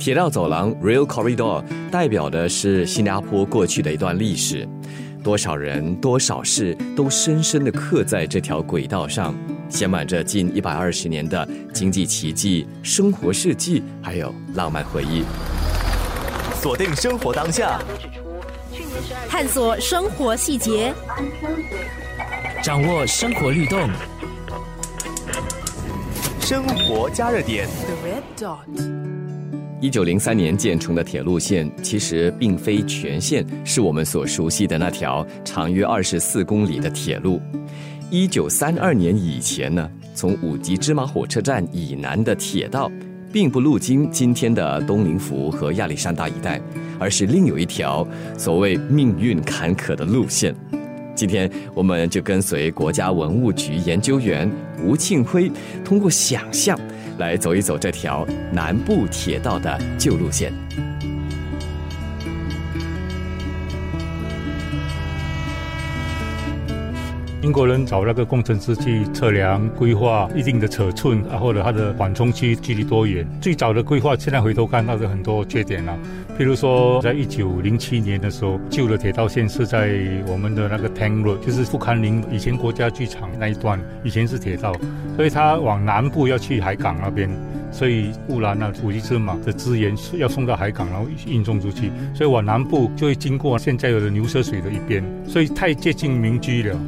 铁道走廊 （Rail Corridor） 代表的是新加坡过去的一段历史，多少人、多少事都深深的刻在这条轨道上，写满着近一百二十年的经济奇迹、生活事迹，还有浪漫回忆。锁定生活当下，探索生活细节，掌握生活律动，生活加热点。一九零三年建成的铁路线，其实并非全线是我们所熟悉的那条长约二十四公里的铁路。一九三二年以前呢，从五级芝麻火车站以南的铁道。并不路经今天的东林府和亚历山大一带，而是另有一条所谓命运坎坷的路线。今天，我们就跟随国家文物局研究员吴庆辉，通过想象来走一走这条南部铁道的旧路线。英国人找那个工程师去测量、规划一定的尺寸啊，或者它的缓冲区距离多远。最早的规划，现在回头看，到是很多缺点了。譬如说，在一九零七年的时候，旧的铁道线是在我们的那个 Tang Road，就是富康林以前国家剧场那一段，以前是铁道，所以它往南部要去海港那边，所以乌兰啊、五级芝麻的资源要送到海港，然后运送出去，所以往南部就会经过现在有的牛车水的一边，所以太接近民居了。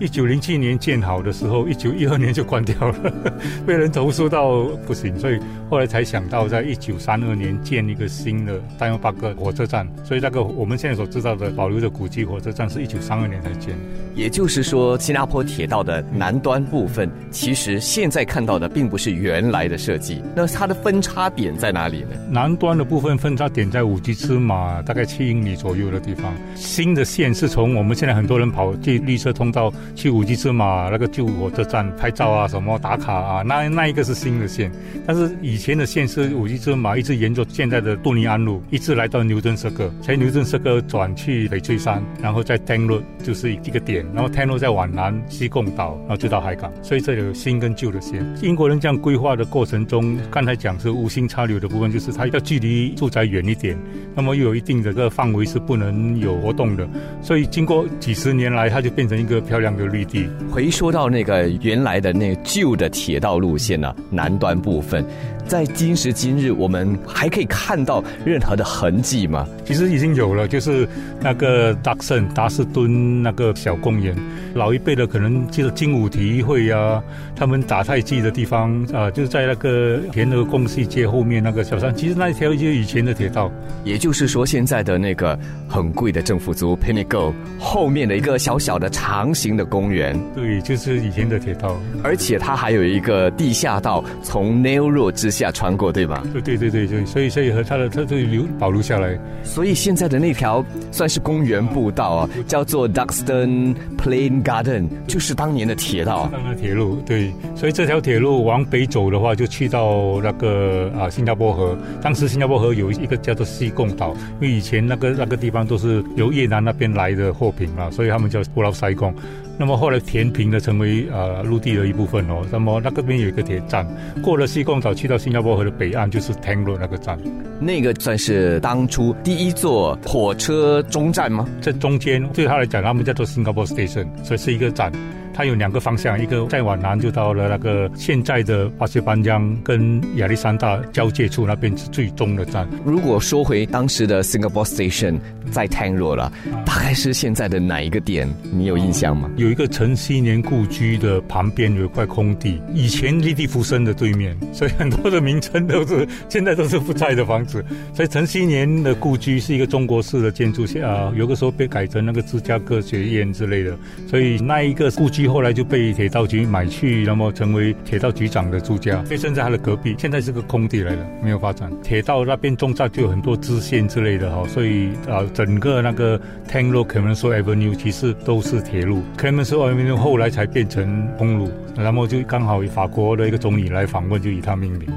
一九零七年建好的时候，一九一二年就关掉了，被人投诉到不行，所以后来才想到在一九三二年建一个新的丹阳巴克火车站。所以那个我们现在所知道的保留的古迹火车站是一九三二年才建。也就是说，新加坡铁道的南端部分，其实现在看到的并不是原来的设计。那它的分叉点在哪里呢？南端的部分分叉点在五级芝麻大概七英里左右的地方。新的线是从我们现在很多人跑去绿色通道。去五级芝麻那个旧火车站拍照啊，什么打卡啊，那那一个是新的线，但是以前的线是五级芝麻一直沿着现在的杜尼安路，一直来到牛顿社哥，从牛顿社哥转去翡翠山，然后再登陆就是一个点，然后 Road 再往南西贡岛，然后就到海港，所以这里有新跟旧的线。英国人这样规划的过程中，刚才讲是无心插柳的部分，就是它要距离住宅远一点，那么又有一定的个范围是不能有活动的，所以经过几十年来，它就变成一个漂亮。的绿地。回说到那个原来的那旧的铁道路线呢，南端部分。在今时今日，我们还可以看到任何的痕迹吗？其实已经有了，就是那个达圣达斯敦那个小公园，老一辈的可能记得精武体育会啊，他们打太极的地方啊，就是在那个田鹅公戏街后面那个小山。其实那一条就是以前的铁道，也就是说现在的那个很贵的政府租 Pinnacle 后面的一个小小的长形的公园，对，就是以前的铁道，而且它还有一个地下道，从 Nail Road 之。下穿过对吧？对对对对对，所以所以和它的它就留保留下来。所以现在的那条算是公园步道啊，叫做 Duxton Plain Garden，就是当年的铁道。当年的铁路对，所以这条铁路往北走的话，就去到那个啊新加坡河。当时新加坡河有一个叫做西贡岛，因为以前那个那个地方都是由越南那边来的货品嘛，所以他们叫布劳塞贡。那么后来填平了，成为呃陆地的一部分哦。那么那个边有一个铁站，过了西贡岛去到新加坡河的北岸，就是 Tango 那个站。那个算是当初第一座火车中站吗？在中间，对他来讲，他们叫做 Singapore Station，所以是一个站。它有两个方向，一个再往南就到了那个现在的巴西班江跟亚历山大交界处，那边是最终的站。如果说回当时的 Singapore Station 在 Tango 了，大概是现在的哪一个点？你有印象吗？有一个陈锡年故居的旁边有一块空地，以前立地福生的对面，所以很多的名称都是现在都是不在的房子。所以陈锡年的故居是一个中国式的建筑，啊，有个时候被改成那个芝加哥学院之类的，所以那一个故居。后来就被铁道局买去，那么成为铁道局长的住家，所以现在他的隔壁现在是个空地来的，没有发展。铁道那边中站就有很多支线之类的哈，所以啊，整个那个 Tang Road Clemenceau Avenue 其实都是铁路，Clemenceau Avenue 后来才变成公路，然后就刚好法国的一个总理来访问，就以他命名。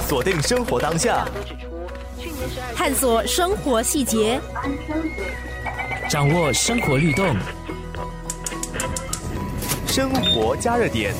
锁定生活当下，探索生活细节，掌握生活律动。生活加热点。